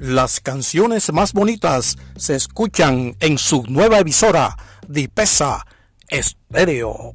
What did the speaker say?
Las canciones más bonitas se escuchan en su nueva emisora, Dipesa Estéreo.